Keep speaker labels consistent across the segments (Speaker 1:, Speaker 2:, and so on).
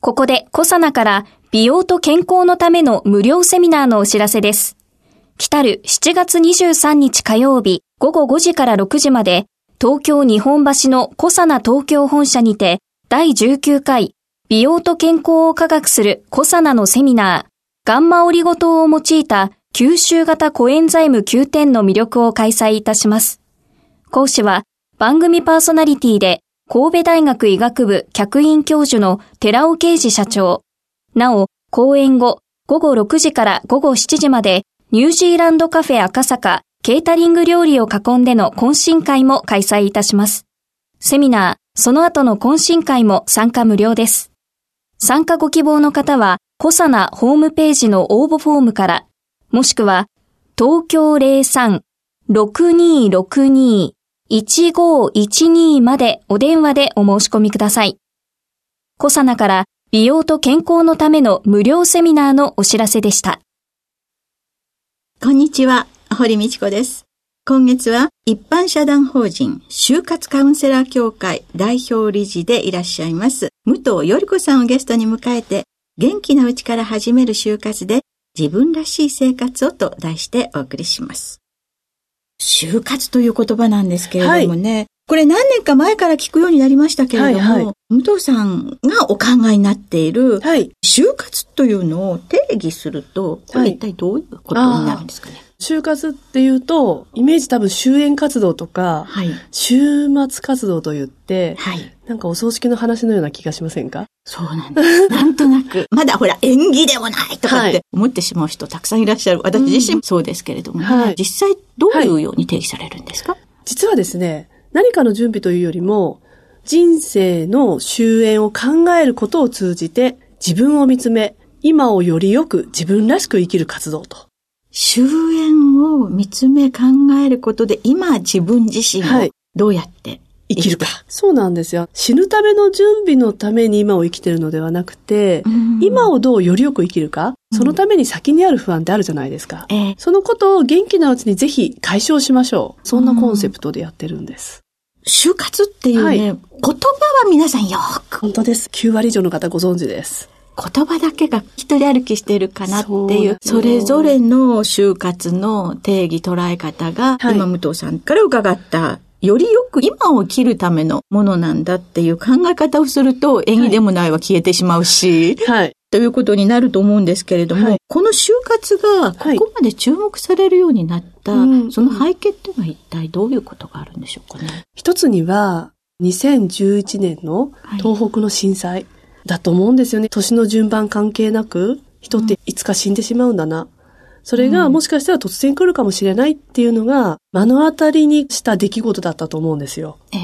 Speaker 1: ここでコサナから美容と健康のための無料セミナーのお知らせです来たる7月23日火曜日午後5時から6時まで東京日本橋のコサナ東京本社にて第19回美容と健康を科学するコサナのセミナーガンマオリゴ糖を用いた吸収型コエンザイム9点の魅力を開催いたします。講師は番組パーソナリティで神戸大学医学部客員教授の寺尾啓治社長。なお、講演後午後6時から午後7時までニュージーランドカフェ赤坂ケータリング料理を囲んでの懇親会も開催いたします。セミナー、その後の懇親会も参加無料です。参加ご希望の方は、コサナホームページの応募フォームから、もしくは、東京03-6262 1512までお電話でお申し込みください。コサナから美容と健康のための無料セミナーのお知らせでした。
Speaker 2: こんにちは。堀道子です。今月は一般社団法人就活カウンセラー協会代表理事でいらっしゃいます武藤より子さんをゲストに迎えて元気なうちから始める就活で自分らしい生活をと題してお送りします。就活という言葉なんですけれどもね、はい、これ何年か前から聞くようになりましたけれども、はいはい、武藤さんがお考えになっている、就活というのを定義すると、これ一体どういうことになるんですかね、
Speaker 3: 就活っていうと、イメージ多分終演活動とか、はい、週末活動と言って、はい、なんかお葬式の話のような気がしませんか？
Speaker 2: そうなんです。なんとなく、まだほら演技でもないとかって思ってしまう人たくさんいらっしゃる。私自身もそうですけれども、はい、実際どういうように定義されるんですか、はい、
Speaker 3: 実はですね、何かの準備というよりも、人生の終焉を考えることを通じて、自分を見つめ、今をよりよく自分らしく生きる活動と。
Speaker 2: 終焉を見つめ考えることで、今自分自身をどうやって生きるか、は
Speaker 3: い、そうなんですよ。死ぬための準備のために今を生きてるのではなくて、今をどうよりよく生きるか、そのために先にある不安ってあるじゃないですか。えそのことを元気なうちにぜひ解消しましょう。そんなコンセプトでやってるんです。
Speaker 2: 就活っていうね、はい、言葉は皆さんよく。
Speaker 3: 本当です。9割以上の方ご存知です。
Speaker 2: 言葉だけが一人歩きしてるかなっていう、それぞれの就活の定義捉え方が、はい、今武藤さんから伺ったよりよく今を生きるためのものなんだっていう考え方をすると、演技でもないは消えてしまうし、はい。ということになると思うんですけれども、はい、この就活がここまで注目されるようになった、はい、その背景っていうのは一体どういうことがあるんでしょうかね？
Speaker 3: 一つには、2011年の東北の震災だと思うんですよね。年の順番関係なく、人っていつか死んでしまうんだな。それがもしかしたら突然来るかもしれないっていうのが目の当たりにした出来事だったと思うんですよ。えー、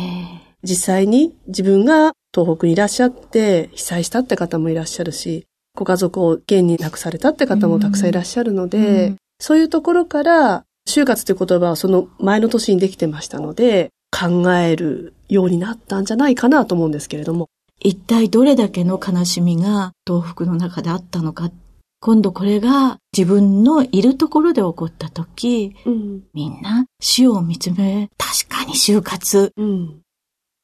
Speaker 3: 実際に自分が東北にいらっしゃって被災したって方もいらっしゃるし、ご家族を現に亡くされたって方もたくさんいらっしゃるので、うん、そういうところから就活という言葉はその前の年にできてましたので、考えるようになったんじゃないかなと思うんですけれども。
Speaker 2: 一体どれだけの悲しみが東北の中であったのか。今度これが自分のいるところで起こった時、うん、みんな死を見つめ、確かに就活、うん、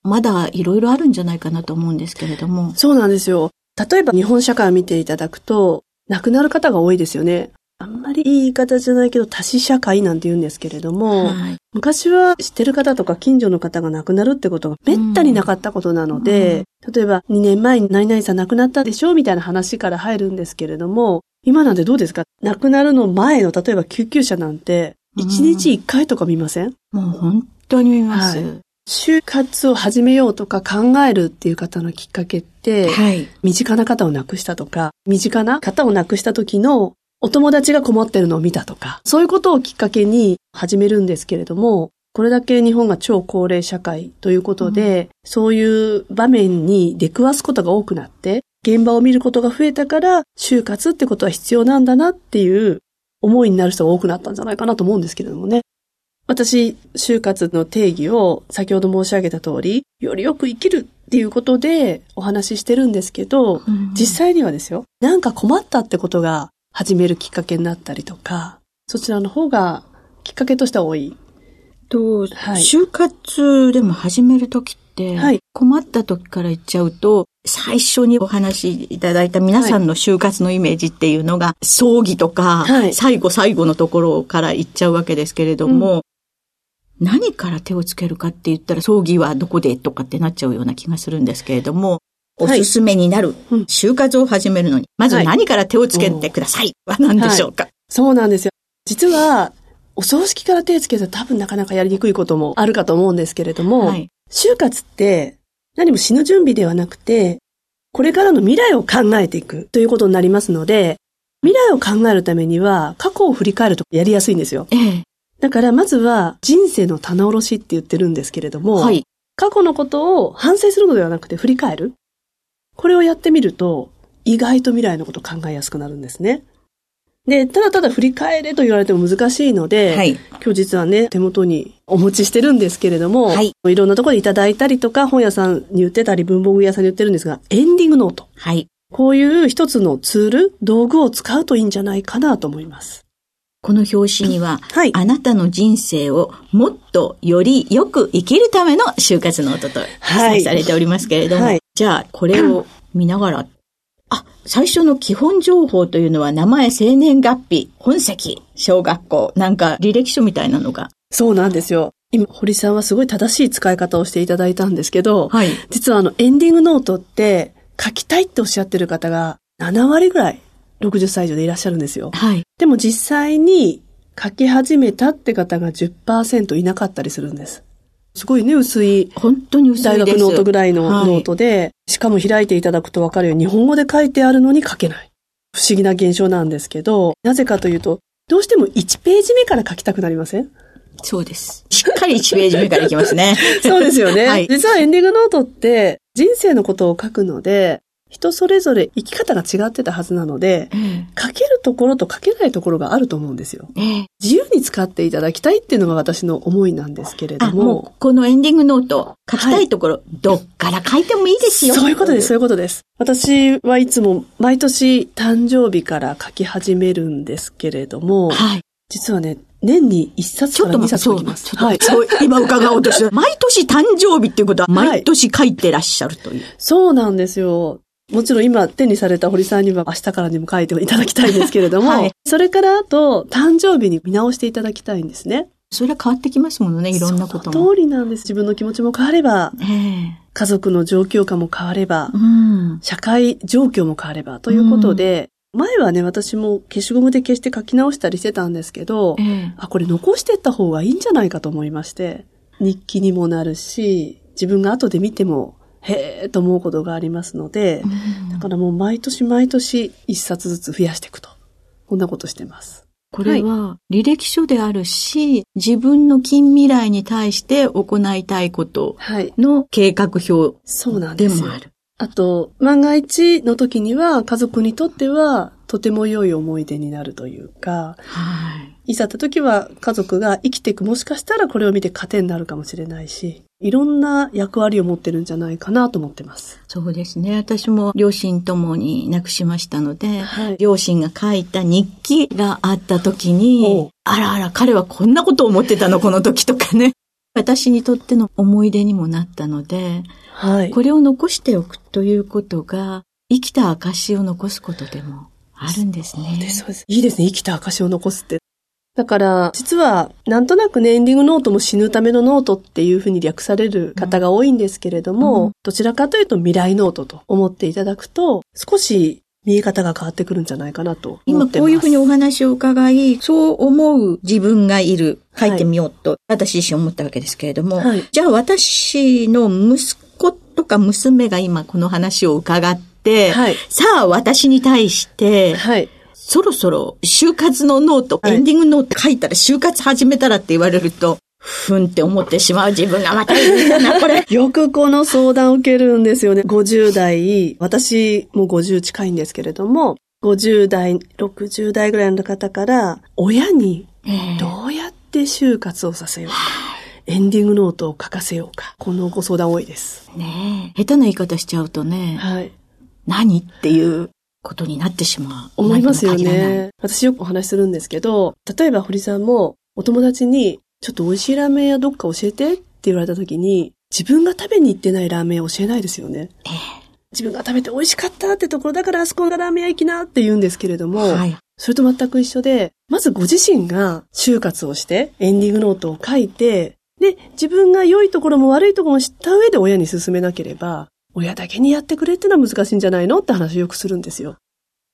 Speaker 2: まだいろいろあるんじゃないかなと思うんですけれども。
Speaker 3: そうなんですよ。例えば日本社会を見ていただくと、亡くなる方が多いですよね。あんまりいい言い方じゃないけど、多死社会なんて言うんですけれども、はい、昔は知ってる方とか近所の方が亡くなるってことがめったになかったことなので、うん、例えば2年前に何々さん亡くなったでしょみたいな話から入るんですけれども、今なんてどうですか？亡くなるの前の、例えば救急車なんて、1日1回とか見ません、
Speaker 2: うん、もう本当に見ます。はい。
Speaker 3: 就活を始めようとか考えるっていう方のきっかけって、はい、身近な方を亡くしたとか、身近な方を亡くした時のお友達が困ってるのを見たとか、そういうことをきっかけに始めるんですけれども、これだけ日本が超高齢社会ということで、うん、そういう場面に出くわすことが多くなって、現場を見ることが増えたから、就活ってことは必要なんだなっていう思いになる人が多くなったんじゃないかなと思うんですけれどもね。私、就活の定義を先ほど申し上げた通り、よりよく生きるっていうことでお話ししてるんですけど、うん、実際にはですよ、なんか困ったってことが始めるきっかけになったりとか、そちらの方がきっかけとしては多い。
Speaker 2: と、はい、就活でも始めるときって、はい、困った時から言っちゃうと、最初にお話しいただいた皆さんの就活のイメージっていうのが、葬儀とか、はい、最後最後のところから言っちゃうわけですけれども、うん、何から手をつけるかって言ったら、葬儀はどこでとかってなっちゃうような気がするんですけれども、おすすめになる、就活を始めるのに、まず何から手をつけてください。は何でしょうか、
Speaker 3: そうなんですよ。実は、お葬式から手をつけたら多分なかなかやりにくいこともあるかと思うんですけれども、はい、就活って何も死ぬ準備ではなくて、これからの未来を考えていくということになりますので、未来を考えるためには過去を振り返るとやりやすいんですよ。ええ、だからまずは人生の棚卸しって言ってるんですけれども、はい、過去のことを反省するのではなくて振り返る。これをやってみると、意外と未来のことを考えやすくなるんですね。で、ただただ振り返れと言われても難しいので、はい、今日実はね、手元にお持ちしてるんですけれども、はい、いろんなところでいただいたりとか、本屋さんに売ってたり、文房具屋さんに売ってるんですが、エンディングノート。はい。こういう一つのツール、道具を使うといいんじゃないかなと思います。
Speaker 2: この表紙には、はい、あなたの人生をもっとよりよく生きるための終活ノートと記載されておりますけれども、はい、じゃあこれを見ながらあ、最初の基本情報というのは名前、生年月日、本籍、小学校、なんか履歴書みたいなのが。
Speaker 3: そうなんですよ。今、堀さんはすごい正しい使い方をしていただいたんですけど、はい、実はあの、エンディングノートって書きたいっておっしゃってる方が7割ぐらい60歳以上でいらっしゃるんですよ。はい。でも実際に書き始めたって方が10%いなかったりするんです。すごいね、薄い。
Speaker 2: 本当に薄い
Speaker 3: 大学ノートぐらいのノートで、はい、しかも開いていただくとわかるように日本語で書いてあるのに書けない。不思議な現象なんですけど、なぜかというと、どうしても1ページ目から書きたくなりません？
Speaker 2: そうです。しっかり1ページ目からいきますね。
Speaker 3: そうですよね。はい、実はエンディングノートって人生のことを書くので、人それぞれ生き方が違ってたはずなので、うん、書けるところと書けないところがあると思うんですよ。自由に使っていただきたいっていうのが私の思いなんですけれども。も
Speaker 2: このエンディングノート、書きたいところ、はい、どっから書いてもいいですよ。
Speaker 3: そういうことです、そういうことです。私はいつも毎年誕生日から書き始めるんですけれども、はい、実はね、年に一冊から二冊書きます。
Speaker 2: はい。そう、今伺おうとして、毎年誕生日っていうことは、毎年書いてらっしゃるという。
Speaker 3: そうなんですよ。もちろん今手にされた堀さんには明日からにも書いていただきたいんですけれども、はい、それからあと誕生日に見直していただきたいんですね。
Speaker 2: それは変わってきますものね、いろんなこと
Speaker 3: も。その通りなんです。自分の気持ちも変われば、えー、家族の状況下も変われば、うん、社会状況も変われば、ということで、うん、前はね、私も消しゴムで消して書き直したりしてたんですけど、えー、あ、これ残してった方がいいんじゃないかと思いまして、日記にもなるし、自分が後で見てもへえと思うことがありますので、だからもう毎年毎年一冊ずつ増やしていくと。こんなことしてます。
Speaker 2: これは履歴書であるし、自分の近未来に対して行いたいことの計画表でもある。そうなんですよ。
Speaker 3: あと、万が一の時には家族にとってはとても良い思い出になるというか、はい。いざった時は家族が生きていく、もしかしたらこれを見て糧になるかもしれないし、いろんな役割を持ってるんじゃないかなと思ってます。
Speaker 2: そうですね。私も両親ともに亡くしましたので、はい、両親が書いた日記があった時に、あらあら、彼はこんなことを思ってたの、この時とかね。私にとっての思い出にもなったので、はい、これを残しておくということが、生きた証を残すことでもあるんですね。そうです、そうです。
Speaker 3: いいですね、生きた証を残すって。だから、実は、なんとなくね、エンディングノートも死ぬためのノートっていうふうに略される方が多いんですけれども、うん、どちらかというと未来ノートと思っていただくと、少し見え方が変わってくるんじゃないかなと今
Speaker 2: こういうふうにお話を伺い、そう思う自分がいる、書いてみようと、私自身思ったわけですけれども、はい、じゃあ私の息子とか娘が今この話を伺って、はい、さあ私に対して、はいそろそろ終活のノート、はい、エンディングノート書いたら終活始めたらって言われると、ふんって思ってしまう自分がまたいるんだな、これ。
Speaker 3: よくこの相談を受けるんですよね。50代、私も50近いんですけれども、50代、60代ぐらいの方から、親にどうやって終活をさせようか。エンディングノートを書かせようか。このご相談多いです。
Speaker 2: ねえ。下手な言い方しちゃうとね。はい。何っていうことになってしまう。
Speaker 3: 思いますよね。私よくお話しするんですけど、例えば堀さんもお友達に、ちょっと美味しいラーメン屋どっか教えてって言われた時に、自分が食べに行ってないラーメンを教えないですよね。ええ自分が食べて美味しかったってところだからあそこがラーメン屋行きなって言うんですけれども、はい、それと全く一緒で、まずご自身が就活をしてエンディングノートを書いて、で、自分が良いところも悪いところも知った上で親に進めなければ、親だけにやってくれってのは難しいんじゃないのって話をよくするんですよ。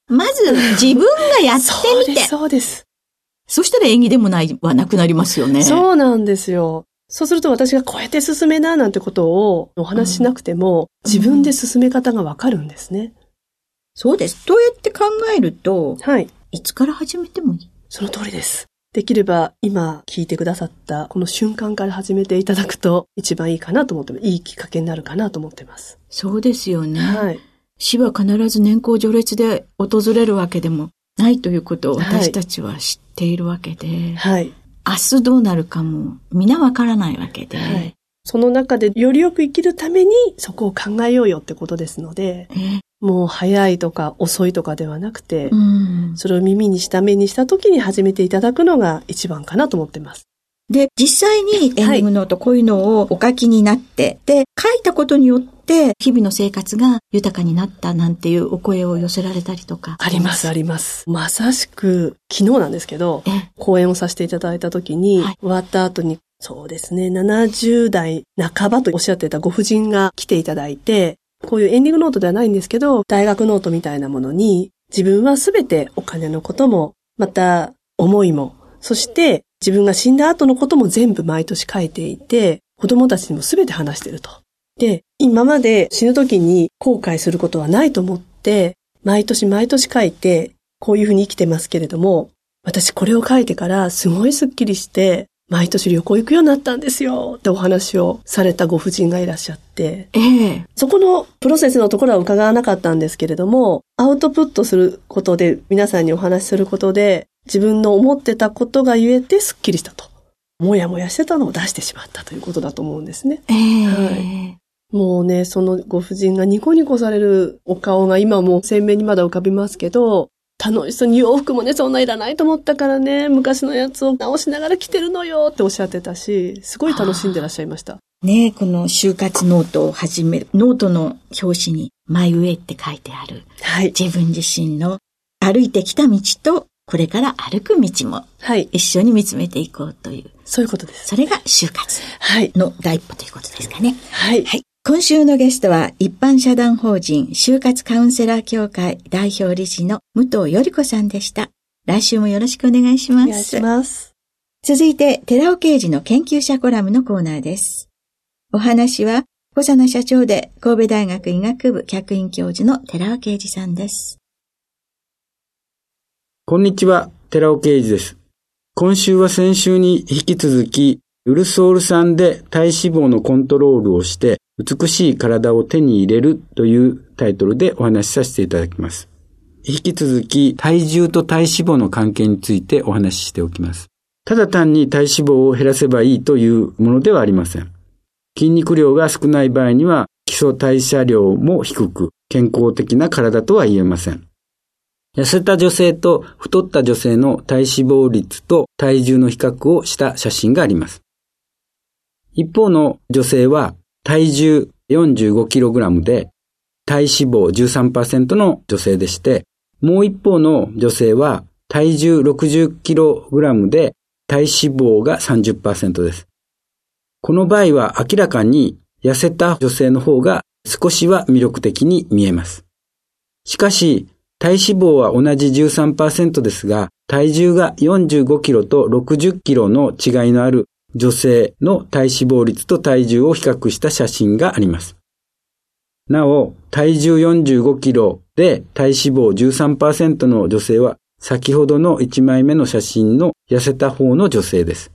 Speaker 2: まず自分がやってみて。
Speaker 3: そうです、そうです。
Speaker 2: そしたら演技でもないはなくなりますよね。
Speaker 3: そうなんですよ。そうすると私がこうやって進めななんてことをお話ししなくても、うん、自分で進め方がわかるんですね。
Speaker 2: そうです。そうやって考えると、はい。いつから始めてもいい
Speaker 3: その通りです。できれば今聞いてくださったこの瞬間から始めていただくと一番いいかなと思ってます。いいきっかけになるかなと思ってます。
Speaker 2: そうですよね。はい。死は必ず年功序列で訪れるわけでもないということを私たちは知っているわけで、はい。明日どうなるかも皆わからないわけで、はい。
Speaker 3: その中でよりよく生きるためにそこを考えようよってことですので、もう早いとか遅いとかではなくて、うん、それを耳にした目にした時に始めていただくのが一番かなと思ってます。
Speaker 2: で、実際にエンディングノートこういうのをお書きになって、で、書いたことによって日々の生活が豊かになったなんていうお声を寄せられたりとか。
Speaker 3: あります、あります。まさしく昨日なんですけど、講演をさせていただいた時に、はい、終わった後にそうですね、70代半ばとおっしゃってたご婦人が来ていただいて、こういうエンディングノートではないんですけど、大学ノートみたいなものに、自分はすべてお金のことも、また思いも、そして自分が死んだ後のことも全部毎年書いていて、子供たちにもすべて話してると。で、今まで死ぬ時に後悔することはないと思って、毎年毎年書いて、こういうふうに生きてますけれども、私これを書いてからすごいスッキリして、毎年旅行行くようになったんですよ。ってお話をされたご婦人がいらっしゃって、ええ、そこのプロセスのところは伺わなかったんですけれども、アウトプットすることで、皆さんにお話しすることで、自分の思ってたことが言えてスッキリしたと。もやもやしてたのを出してしまったということだと思うんですね。ええ、はい。もうね、そのご婦人がニコニコされるお顔が今も鮮明にまだ浮かびますけど、楽しそうに洋服もね、そんないらないと思ったからね、昔のやつを直しながら着てるのよっておっしゃってたし、すごい楽しんでらっしゃいました。
Speaker 2: ねこの終活ノートを始める、ノートの表紙にマイウェイって書いてある。はい。自分自身の歩いてきた道と、これから歩く道も、はい。一緒に見つめていこうという。
Speaker 3: そういうことです。
Speaker 2: それが終活の第一歩ということですかね。はい。はい。今週のゲストは一般社団法人就活カウンセラー協会代表理事の武藤より子さんでした。来週もよろしくお願いします。お
Speaker 3: 願いします。
Speaker 2: 続いて、寺尾刑事の研究者コラムのコーナーです。お話は、小佐奈社長で神戸大学医学部客員教授の寺尾刑事さんです。
Speaker 4: こんにちは、寺尾刑事です。今週は先週に引き続き、ウルソール酸で体脂肪のコントロールをして、美しい体を手に入れるというタイトルでお話しさせていただきます。引き続き体重と体脂肪の関係についてお話ししておきます。ただ単に体脂肪を減らせばいいというものではありません。筋肉量が少ない場合には基礎代謝量も低く健康的な体とは言えません。痩せた女性と太った女性の体脂肪率と体重の比較をした写真があります。一方の女性は体重 45kg で体脂肪13%の女性でして、もう一方の女性は体重 60kg で体脂肪が30%です。この場合は明らかに痩せた女性の方が少しは魅力的に見えます。しかし、体脂肪は同じ13%ですが、体重が 45kg と 60kg の違いのある女性の体脂肪率と体重を比較した写真があります。なお、体重45キロで体脂肪13%の女性は先ほどの1枚目の写真の痩せた方の女性です。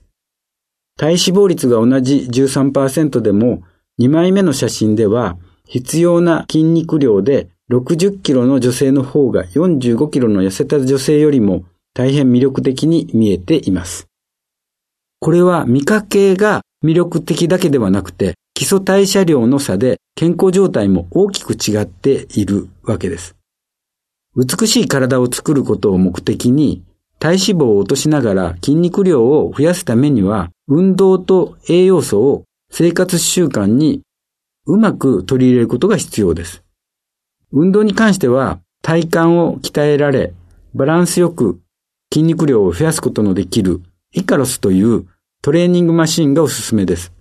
Speaker 4: 体脂肪率が同じ13%でも、2枚目の写真では、必要な筋肉量で60キロの女性の方が45キロの痩せた女性よりも大変魅力的に見えています。これは見かけが魅力的だけではなくて、基礎代謝量の差で健康状態も大きく違っているわけです。美しい体を作ることを目的に体脂肪を落としながら筋肉量を増やすためには運動と栄養素を生活習慣にうまく取り入れることが必要です。運動に関しては体幹を鍛えられバランスよく筋肉量を増やすことのできるイカロスというトレーニングマシンがおすすめです。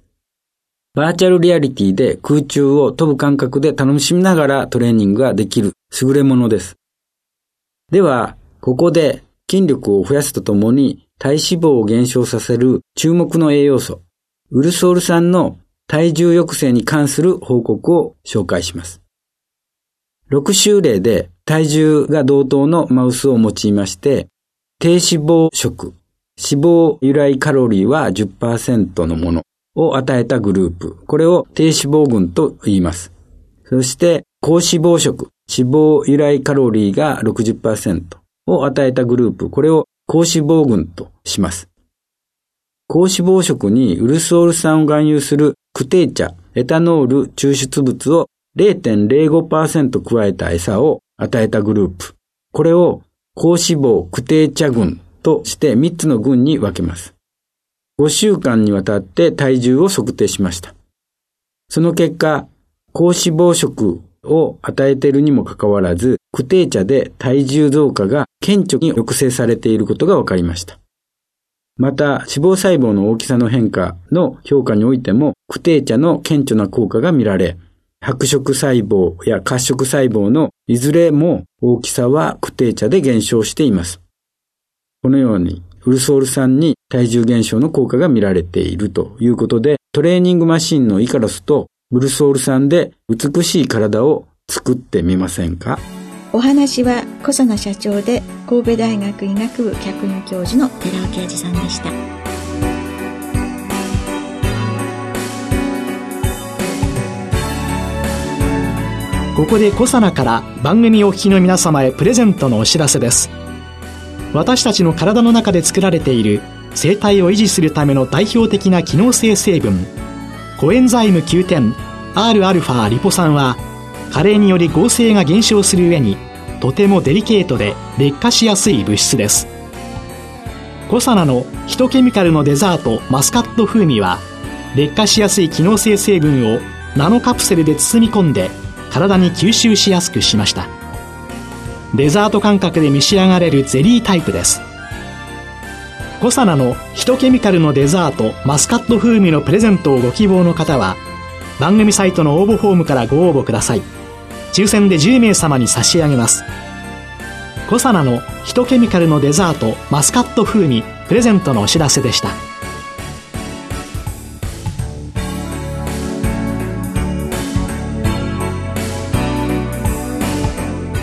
Speaker 4: バーチャルリアリティで空中を飛ぶ感覚で楽しみながらトレーニングができる優れものです。では、ここで筋力を増やすとともに体脂肪を減少させる注目の栄養素、ウルソール酸の体重抑制に関する報告を紹介します。6週例で体重が同等のマウスを用いまして、低脂肪食、脂肪由来カロリーは10%のものを与えたグループ。これを低脂肪群と言います。そして、高脂肪食、脂肪由来カロリーが60%を与えたグループ。これを高脂肪群とします。高脂肪食にウルソール酸を含有するクテーチャ、エタノール抽出物を0.05%加えた餌を与えたグループ。これを高脂肪クテーチャ群として3つの群に分けます。5週間にわたって体重を測定しました。その結果、高脂肪食を与えているにもかかわらず、クテーチャで体重増加が顕著に抑制されていることが分かりました。また、脂肪細胞の大きさの変化の評価においても、クテーチャの顕著な効果が見られ、白色細胞や褐色細胞のいずれも大きさはクテーチャで減少しています。このように、ウルソール酸に体重減少の効果が見られているということで、トレーニングマシンのイカロスとウルソール酸で美しい体を作ってみませんか？
Speaker 2: お話は小佐奈社長で神戸大学医学部客員教授の寺尾啓二さんでした。
Speaker 5: ここでコサナから番組お聞きの皆様へプレゼントのお知らせです私たちの体の中で作られている生態を維持するための代表的な機能性成分。コエンザイム Q10 Rα リポ酸は加齢により合成が減少する上にとてもデリケートで劣化しやすい物質です。コサナのヒトケミカルのデザートマスカット風味は劣化しやすい機能性成分をナノカプセルで包み込んで体に吸収しやすくしました。デザート感覚で召し上がれるゼリータイプです。コサナのヒトケミカルのデザートマスカット風味のプレゼントをご希望の方は番組サイトの応募フォームからご応募ください。抽選で10名様に差し上げます。コサナのヒトケミカルのデザートマスカット風味プレゼントのお知らせでした。